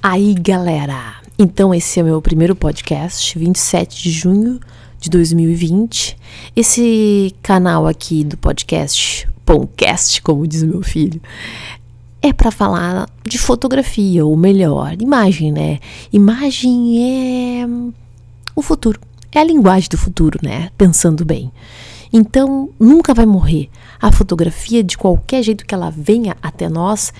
Aí, galera, então esse é meu primeiro podcast, 27 de junho de 2020. Esse canal aqui do podcast, podcast, como diz meu filho, é para falar de fotografia, ou melhor, imagem, né? Imagem é o futuro, é a linguagem do futuro, né? Pensando bem. Então, nunca vai morrer. A fotografia, de qualquer jeito que ela venha até nós,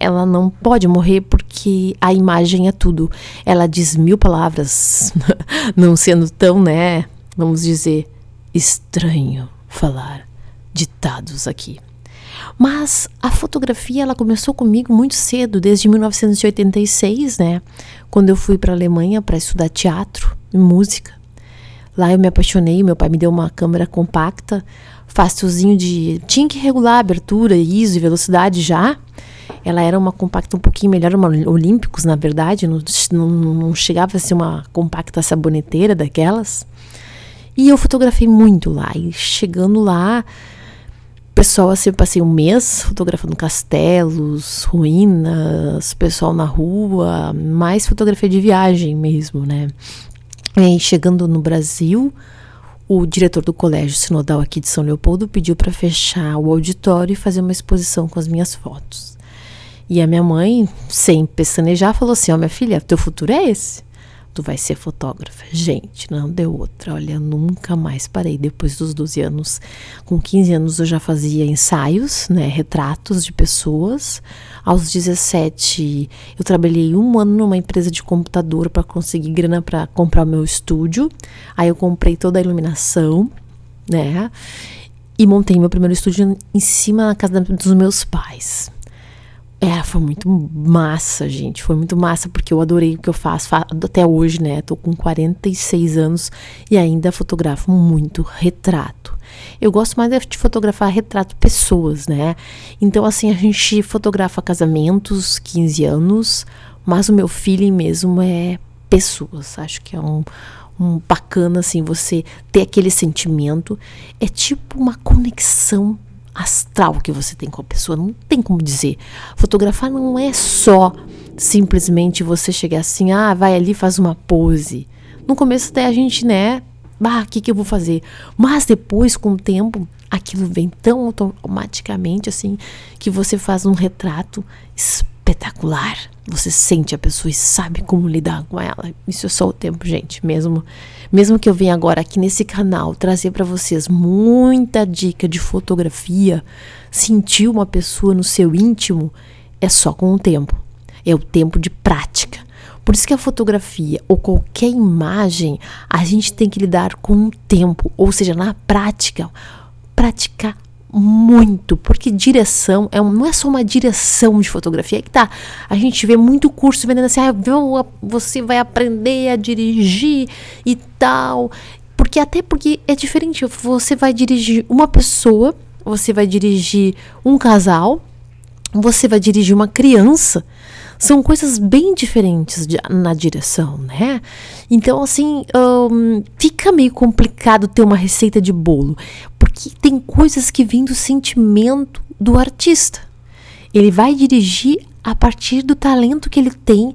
ela não pode morrer porque a imagem é tudo. Ela diz mil palavras, não sendo tão, né? Vamos dizer, estranho falar ditados aqui. Mas a fotografia ela começou comigo muito cedo, desde 1986, né? Quando eu fui para a Alemanha para estudar teatro e música. Lá eu me apaixonei, meu pai me deu uma câmera compacta, fácilzinho de. Tinha que regular a abertura, ISO e velocidade já. Ela era uma compacta um pouquinho melhor, uma Olímpicos, na verdade, não, não, não chegava a ser uma compacta saboneteira daquelas. E eu fotografei muito lá. E chegando lá, pessoal, assim, eu passei um mês fotografando castelos, ruínas, pessoal na rua, mais fotografia de viagem mesmo, né? E chegando no Brasil, o diretor do Colégio Sinodal aqui de São Leopoldo pediu para fechar o auditório e fazer uma exposição com as minhas fotos. E a minha mãe, sem pestanejar, falou assim: Ó, oh, minha filha, teu futuro é esse. Tu vai ser fotógrafa. Gente, não deu outra. Olha, nunca mais parei depois dos 12 anos. Com 15 anos eu já fazia ensaios, né, retratos de pessoas. Aos 17 eu trabalhei um ano numa empresa de computador para conseguir grana para comprar o meu estúdio. Aí eu comprei toda a iluminação, né? E montei meu primeiro estúdio em cima da casa dos meus pais. É, foi muito massa, gente. Foi muito massa porque eu adorei o que eu faço até hoje, né? Tô com 46 anos e ainda fotografo muito retrato. Eu gosto mais de fotografar retrato pessoas, né? Então, assim, a gente fotografa casamentos, 15 anos, mas o meu feeling mesmo é pessoas. Acho que é um, um bacana, assim, você ter aquele sentimento. É tipo uma conexão astral que você tem com a pessoa. Não tem como dizer. Fotografar não é só simplesmente você chegar assim, ah, vai ali faz uma pose. No começo até a gente, né, bah, o que, que eu vou fazer? Mas depois, com o tempo, aquilo vem tão automaticamente assim que você faz um retrato espetacular. Você sente a pessoa e sabe como lidar com ela. Isso é só o tempo, gente. Mesmo, mesmo que eu venha agora aqui nesse canal trazer para vocês muita dica de fotografia, sentir uma pessoa no seu íntimo é só com o tempo. É o tempo de prática. Por isso que a fotografia ou qualquer imagem, a gente tem que lidar com o tempo, ou seja, na prática, praticar muito, porque direção é um, não é só uma direção de fotografia, é que tá. A gente vê muito curso vendendo assim, ah, você vai aprender a dirigir e tal. Porque até porque é diferente, você vai dirigir uma pessoa, você vai dirigir um casal, você vai dirigir uma criança. São coisas bem diferentes de, na direção, né? Então, assim, um, fica meio complicado ter uma receita de bolo, porque tem coisas que vêm do sentimento do artista. Ele vai dirigir a partir do talento que ele tem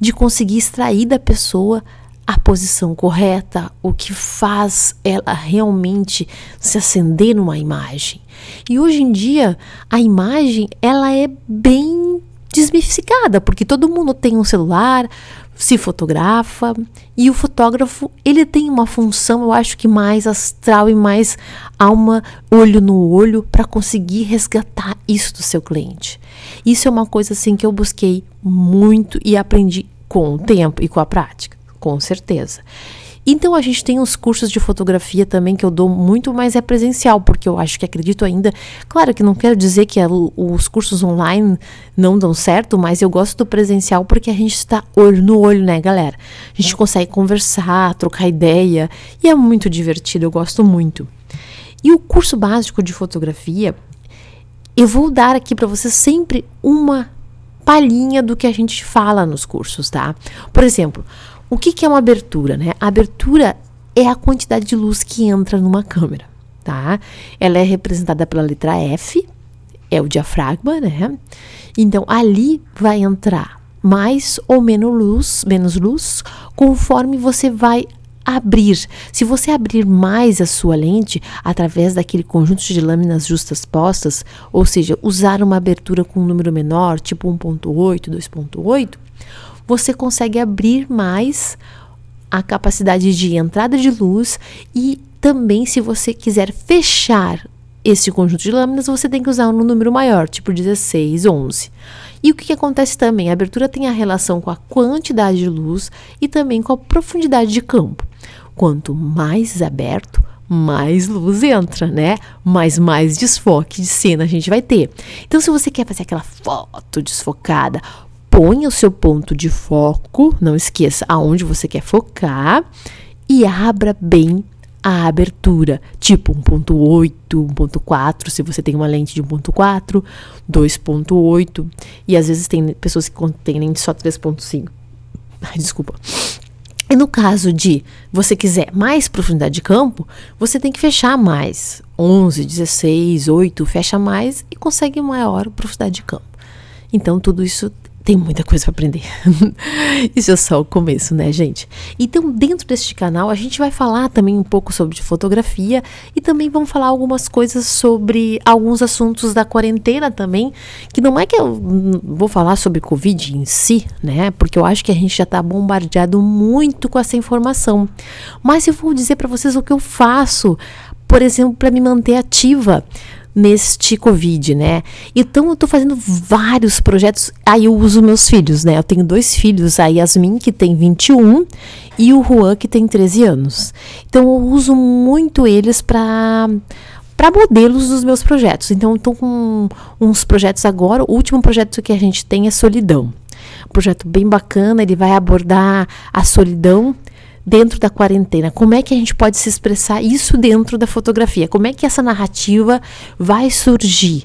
de conseguir extrair da pessoa a posição correta, o que faz ela realmente se acender numa imagem. E hoje em dia, a imagem ela é bem desmistificada, porque todo mundo tem um celular, se fotografa e o fotógrafo ele tem uma função, eu acho que mais astral e mais alma, olho no olho para conseguir resgatar isso do seu cliente. Isso é uma coisa assim que eu busquei muito e aprendi com o tempo e com a prática, com certeza. Então a gente tem os cursos de fotografia também que eu dou muito mais é presencial, porque eu acho que acredito ainda. Claro que não quero dizer que os cursos online não dão certo, mas eu gosto do presencial porque a gente está olho no olho, né, galera? A gente consegue conversar, trocar ideia e é muito divertido, eu gosto muito. E o curso básico de fotografia, eu vou dar aqui para vocês sempre uma palhinha do que a gente fala nos cursos, tá? Por exemplo, o que, que é uma abertura? Né? A abertura é a quantidade de luz que entra numa câmera. Tá? Ela é representada pela letra F, é o diafragma, né? Então ali vai entrar mais ou menos luz, menos luz, conforme você vai abrir. Se você abrir mais a sua lente através daquele conjunto de lâminas justas postas, ou seja, usar uma abertura com um número menor, tipo 1.8, 2.8, você consegue abrir mais a capacidade de entrada de luz e também se você quiser fechar esse conjunto de lâminas, você tem que usar um número maior, tipo 16, 11. E o que, que, acontece também? A abertura tem a relação com a quantidade de luz e também com a profundidade de campo. Quanto mais aberto, mais luz entra, né? Mas mais desfoque de cena a gente vai ter. Então, se você quer fazer aquela foto desfocada, ponha o seu ponto de foco, não esqueça aonde você quer focar e abra bem a abertura, tipo 1.8, 1.4, se você tem uma lente de 1.4, 2.8, e às vezes tem pessoas que têm lente só 3.5. Desculpa. E no caso de você quiser mais profundidade de campo, você tem que fechar mais. 11, 16, 8, fecha mais e consegue maior profundidade de campo. Então, tudo isso tem muita coisa para aprender. Isso é só o começo, né, gente? Então, dentro deste canal, a gente vai falar também um pouco sobre fotografia e também vamos falar algumas coisas sobre alguns assuntos da quarentena também, que não é que eu vou falar sobre Covid em si, né? Porque eu acho que a gente já está bombardeado muito com essa informação. Mas eu vou dizer para vocês o que eu faço, por exemplo, para me manter ativa neste Covid, né? Então eu tô fazendo vários projetos. Aí eu uso meus filhos, né? Eu tenho dois filhos, a Yasmin, que tem 21, e o Juan, que tem 13 anos. Então eu uso muito eles para para modelos dos meus projetos. Então, estou com uns projetos agora. O último projeto que a gente tem é Solidão. Um projeto bem bacana, ele vai abordar a solidão dentro da quarentena? Como é que a gente pode se expressar isso dentro da fotografia? Como é que essa narrativa vai surgir?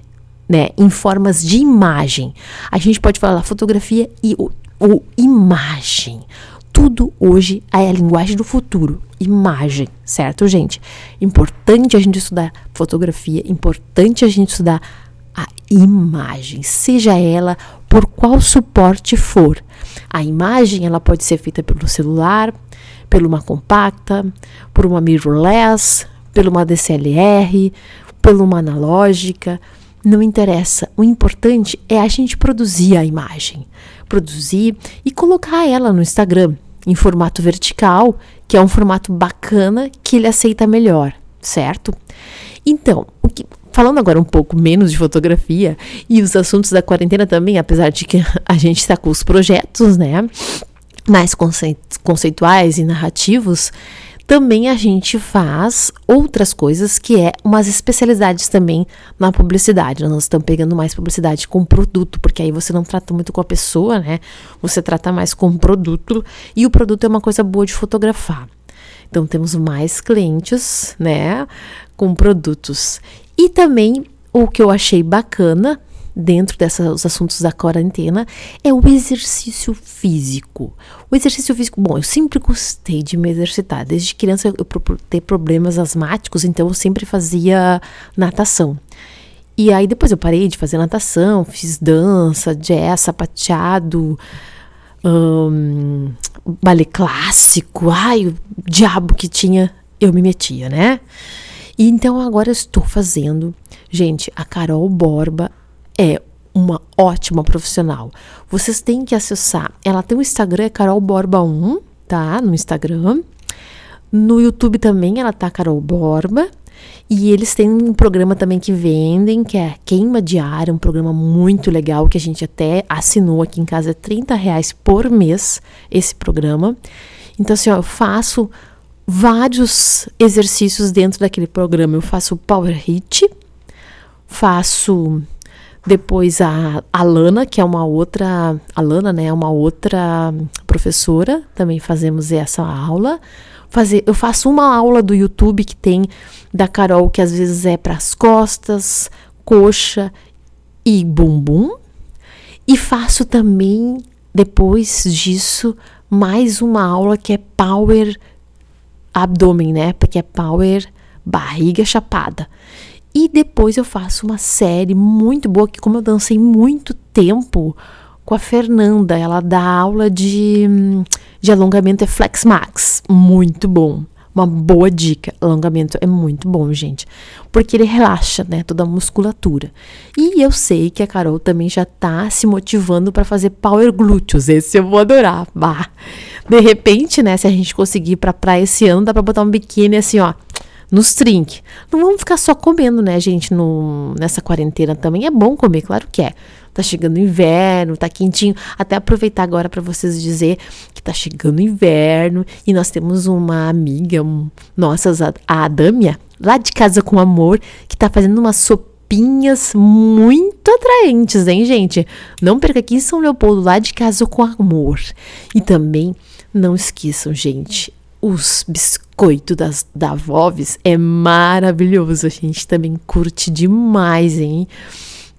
Né, em formas de imagem. A gente pode falar fotografia e o, imagem. Tudo hoje é a linguagem do futuro, imagem, certo, gente? Importante a gente estudar fotografia, importante a gente estudar a imagem, seja ela por qual suporte for. A imagem ela pode ser feita pelo celular, por uma compacta, por uma mirrorless, por uma DCLR, por uma analógica, não interessa. O importante é a gente produzir a imagem, produzir e colocar ela no Instagram em formato vertical, que é um formato bacana que ele aceita melhor, certo? Então, que, falando agora um pouco menos de fotografia e os assuntos da quarentena também, apesar de que a gente está com os projetos, né? Mais conceituais e narrativos, também a gente faz outras coisas que é umas especialidades também na publicidade. Nós estamos pegando mais publicidade com produto, porque aí você não trata muito com a pessoa, né? Você trata mais com o produto e o produto é uma coisa boa de fotografar. Então temos mais clientes, né, com produtos. E também o que eu achei bacana dentro desses assuntos da quarentena é o exercício físico. O exercício físico, bom, eu sempre gostei de me exercitar. Desde criança eu, ter problemas asmáticos, então eu sempre fazia natação. E aí depois eu parei de fazer natação, fiz dança, jazz, sapateado, um, balé clássico, ai, o diabo que tinha, eu me metia, né? E então agora eu estou fazendo. Gente, a Carol Borba é uma ótima profissional. Vocês têm que acessar. Ela tem um Instagram, é Carol Borba 1, tá? No Instagram. No YouTube também ela tá Carol Borba. E eles têm um programa também que vendem, que é Queima Diária, um programa muito legal que a gente até assinou aqui em casa, é 30 reais por mês esse programa. Então, assim, ó, eu faço vários exercícios dentro daquele programa. Eu faço Power Hit, faço depois a Alana, que é uma outra, a Lana, né, é uma outra professora, também fazemos essa aula. Fazer, eu faço uma aula do YouTube que tem da Carol que às vezes é para as costas, coxa e bumbum. E faço também depois disso mais uma aula que é power abdômen, né? Porque é power barriga chapada. E depois eu faço uma série muito boa que como eu dancei muito tempo com a Fernanda. Ela dá aula de, de alongamento é Flex Max. Muito bom. Uma boa dica. Alongamento é muito bom, gente. Porque ele relaxa, né? Toda a musculatura. E eu sei que a Carol também já tá se motivando para fazer power glúteos. Esse eu vou adorar. Bah. De repente, né? Se a gente conseguir ir pra praia esse ano, dá pra botar um biquíni assim, ó nos trinque. Não vamos ficar só comendo, né, gente, no, nessa quarentena também. É bom comer, claro que é. Tá chegando o inverno, tá quentinho. Até aproveitar agora para vocês dizer que tá chegando o inverno e nós temos uma amiga, um, nossa, a Adâmia, lá de Casa com Amor, que tá fazendo uma sopinhas muito atraentes, hein, gente? Não perca aqui em São Leopoldo, lá de Casa com Amor. E também não esqueçam, gente, os biscoitos das, da Voves é maravilhoso. A gente também curte demais, hein?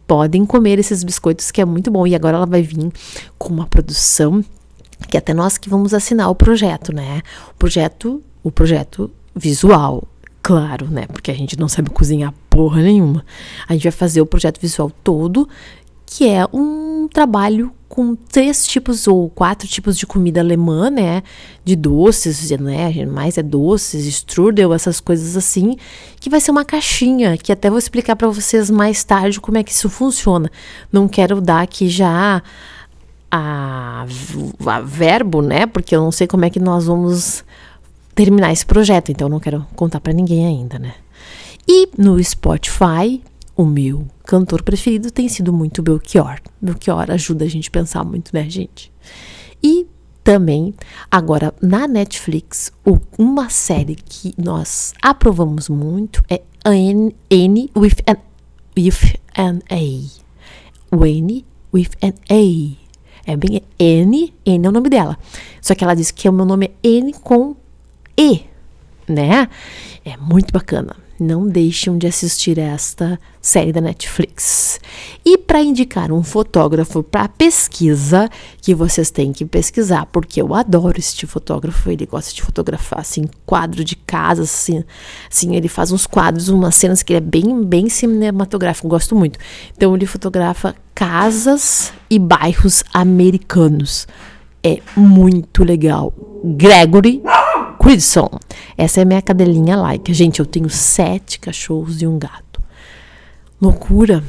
Podem comer esses biscoitos que é muito bom. E agora ela vai vir com uma produção que até nós que vamos assinar o projeto, né? O projeto, o projeto visual, claro, né? Porque a gente não sabe cozinhar porra nenhuma. A gente vai fazer o projeto visual todo, que é um trabalho com três tipos ou quatro tipos de comida alemã, né? De doces, né? Mais é doces, strudel, essas coisas assim, que vai ser uma caixinha, que até vou explicar para vocês mais tarde como é que isso funciona. Não quero dar aqui já a, a verbo, né? Porque eu não sei como é que nós vamos terminar esse projeto, então não quero contar para ninguém ainda, né? E no Spotify o meu cantor preferido tem sido muito Belchior. Belchior ajuda a gente a pensar muito, né, gente? E também, agora na Netflix, uma série que nós aprovamos muito é N, N with an, with an A. N with an A. É bem N, N é o nome dela. Só que ela disse que o meu nome é N com E, né? É muito bacana não deixem de assistir esta série da Netflix. E para indicar um fotógrafo para pesquisa, que vocês têm que pesquisar, porque eu adoro este fotógrafo, ele gosta de fotografar assim quadro de casa, assim, assim ele faz uns quadros, umas cenas que ele é bem bem cinematográfico, gosto muito. Então ele fotografa casas e bairros americanos. É muito legal. Gregory Quidson. Essa é minha cadelinha like. Gente, eu tenho sete cachorros e um gato. Loucura.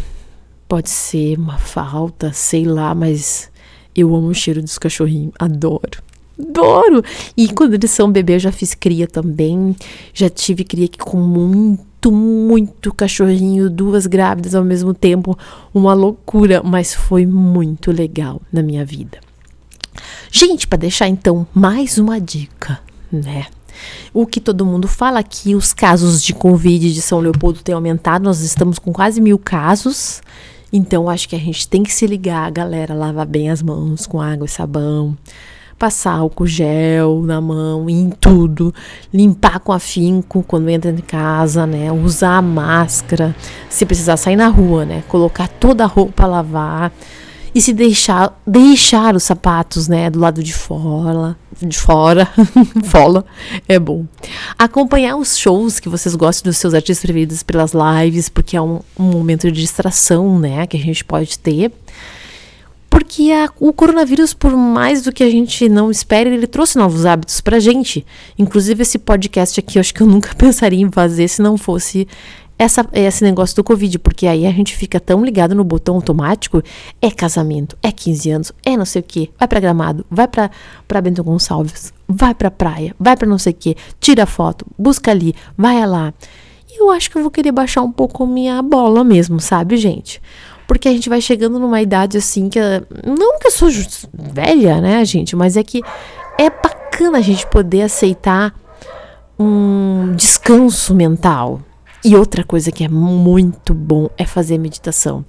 Pode ser uma falta, sei lá, mas eu amo o cheiro dos cachorrinhos. Adoro. Adoro! E quando eles são bebê, eu já fiz cria também. Já tive cria aqui com muito, muito cachorrinho, duas grávidas ao mesmo tempo. Uma loucura, mas foi muito legal na minha vida. Gente, para deixar então mais uma dica né? O que todo mundo fala que os casos de Covid de São Leopoldo têm aumentado, nós estamos com quase mil casos. Então, acho que a gente tem que se ligar, galera, lavar bem as mãos com água e sabão, passar álcool gel na mão, em tudo, limpar com afinco quando entra em casa, né? Usar máscara, se precisar sair na rua, né? Colocar toda a roupa a lavar e se deixar deixar os sapatos, né, do lado de fora, de fora, fora, é bom. Acompanhar os shows que vocês gostam dos seus artistas preferidos pelas lives, porque é um, um momento de distração, né, que a gente pode ter. Porque a, o coronavírus, por mais do que a gente não espere, ele trouxe novos hábitos pra gente. Inclusive, esse podcast aqui, eu acho que eu nunca pensaria em fazer se não fosse essa, esse negócio do Covid, porque aí a gente fica tão ligado no botão automático, é casamento, é 15 anos, é não sei o que, vai pra Gramado, vai pra, pra Bento Gonçalves, vai pra praia, vai pra não sei o que, tira foto, busca ali, vai lá. E eu acho que eu vou querer baixar um pouco minha bola mesmo, sabe, gente? Porque a gente vai chegando numa idade assim que. Não que eu sou velha, né, gente? Mas é que é bacana a gente poder aceitar um descanso mental, e outra coisa que é muito bom é fazer meditação.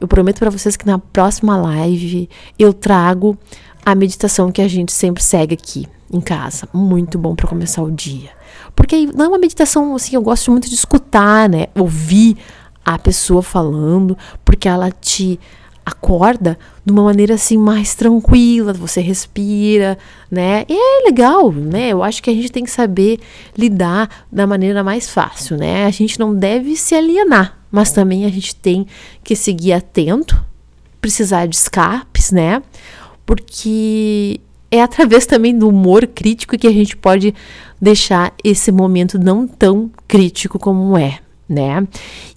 Eu prometo para vocês que na próxima live eu trago a meditação que a gente sempre segue aqui em casa. Muito bom para começar o dia. Porque não é uma meditação assim, eu gosto muito de escutar, né? Ouvir a pessoa falando, porque ela te acorda de uma maneira assim mais tranquila, você respira, né? E é legal, né? Eu acho que a gente tem que saber lidar da maneira mais fácil, né? A gente não deve se alienar, mas também a gente tem que seguir atento precisar de escapes, né? Porque é através também do humor crítico que a gente pode deixar esse momento não tão crítico como é, né?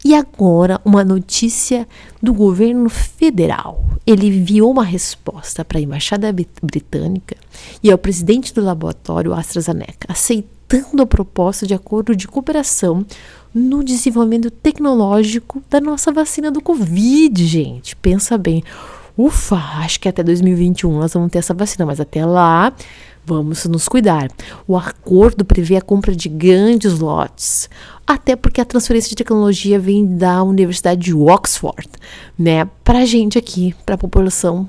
E agora uma notícia do governo federal. Ele enviou uma resposta para a embaixada britânica e ao presidente do laboratório AstraZeneca, aceitando a proposta de acordo de cooperação no desenvolvimento tecnológico da nossa vacina do Covid, gente. Pensa bem. Ufa, acho que até 2021 nós vamos ter essa vacina, mas até lá vamos nos cuidar. O acordo prevê a compra de grandes lotes, até porque a transferência de tecnologia vem da Universidade de Oxford, né? Para gente aqui, para a população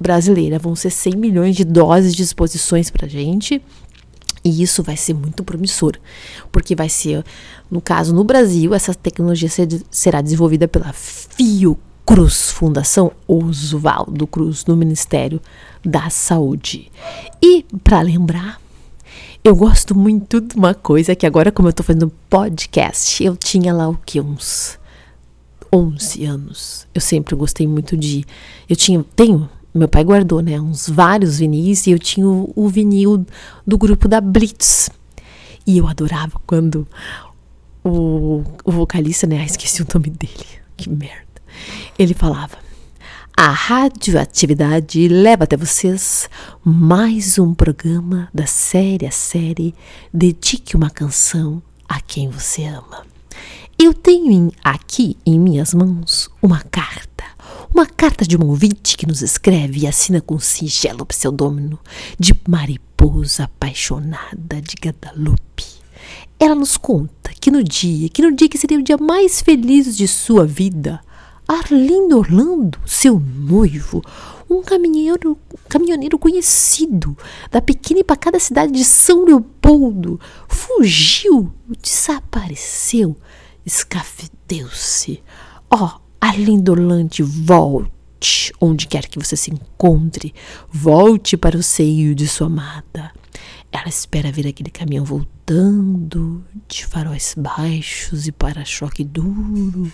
brasileira, vão ser 100 milhões de doses de exposições para gente. E isso vai ser muito promissor, porque vai ser, no caso, no Brasil, essa tecnologia será desenvolvida pela Fiocruz Cruz, Fundação Oswaldo Cruz, no Ministério da Saúde. E, para lembrar, eu gosto muito de uma coisa que agora, como eu tô fazendo podcast, eu tinha lá o que? Uns 11 anos. Eu sempre gostei muito de. Eu tinha. Tenho. Meu pai guardou, né? Uns vários vinis e eu tinha o, o vinil do grupo da Blitz. E eu adorava quando o, o vocalista, né? Ah, esqueci o nome dele. Que merda. Ele falava: A radioatividade leva até vocês mais um programa da série a série Dedique uma canção a quem você ama. Eu tenho aqui em minhas mãos uma carta. Uma carta de um ouvinte que nos escreve e assina com singelo pseudônimo de mariposa apaixonada de Guadalupe. Ela nos conta que no dia, que no dia que seria o dia mais feliz de sua vida, Arlindo Orlando, seu noivo, um caminhoneiro, caminhoneiro conhecido da pequena e pacada cidade de São Leopoldo, fugiu, desapareceu, escafedeu-se. Ó, oh, Arlindo Orlando, volte, onde quer que você se encontre, volte para o seio de sua amada. Ela espera ver aquele caminhão voltando, de faróis baixos e para-choque duro.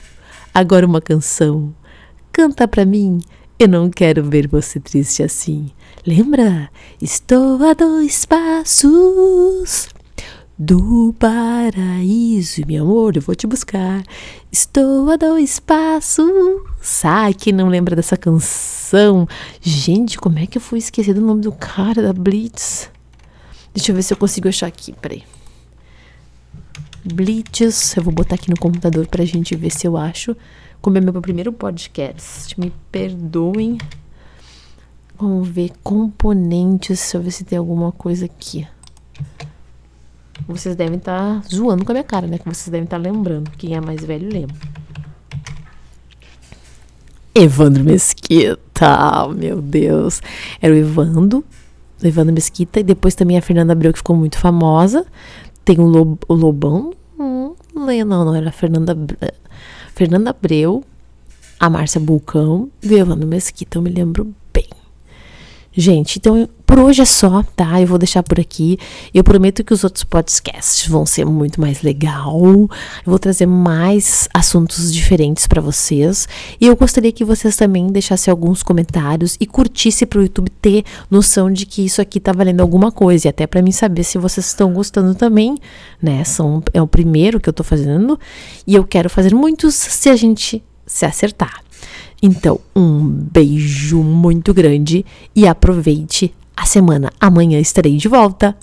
Agora uma canção. Canta pra mim. Eu não quero ver você triste assim. Lembra? Estou a dois passos do paraíso, meu amor, eu vou te buscar. Estou a dois passos. Sai que não lembra dessa canção. Gente, como é que eu fui esquecer do nome do cara da Blitz? Deixa eu ver se eu consigo achar aqui, peraí. Blitz. Eu vou botar aqui no computador pra gente ver se eu acho. Como é meu primeiro podcast, me perdoem. Vamos ver componentes. Deixa eu ver se tem alguma coisa aqui. Vocês devem estar tá zoando com a minha cara, né? Que vocês devem estar tá lembrando. Quem é mais velho lembra. Evandro Mesquita, meu Deus. Era o Evandro, Evandro Mesquita, e depois também a Fernanda Abreu, que ficou muito famosa. Tem o, Lob, o Lobão. Hum, não, não, era a Fernanda, Fernanda Abreu, a Márcia Bulcão e o Evandro Mesquita, eu me lembro. Gente, então por hoje é só, tá? Eu vou deixar por aqui. Eu prometo que os outros podcasts vão ser muito mais legal. Eu vou trazer mais assuntos diferentes para vocês. E eu gostaria que vocês também deixassem alguns comentários e curtissem para o YouTube ter noção de que isso aqui tá valendo alguma coisa. E até para mim saber se vocês estão gostando também, né? São, é o primeiro que eu tô fazendo. E eu quero fazer muitos se a gente se acertar. Então, um beijo muito grande e aproveite a semana. Amanhã estarei de volta.